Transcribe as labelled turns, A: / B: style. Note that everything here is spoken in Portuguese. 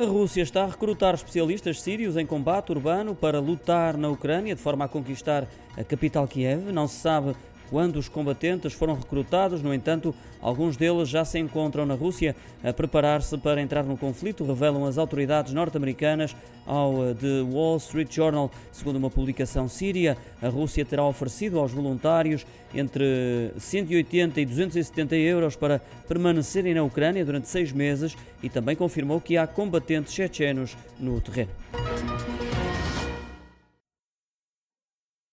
A: A Rússia está a recrutar especialistas sírios em combate urbano para lutar na Ucrânia de forma a conquistar a capital Kiev. Não se sabe quando os combatentes foram recrutados. No entanto, alguns deles já se encontram na Rússia a preparar-se para entrar no conflito, revelam as autoridades norte-americanas ao eh, The Wall Street Journal. Segundo uma publicação síria, a Rússia terá oferecido aos voluntários entre 180 e 270 euros para permanecerem na Ucrânia durante seis meses e também confirmou que há combatentes chechenos no terreno.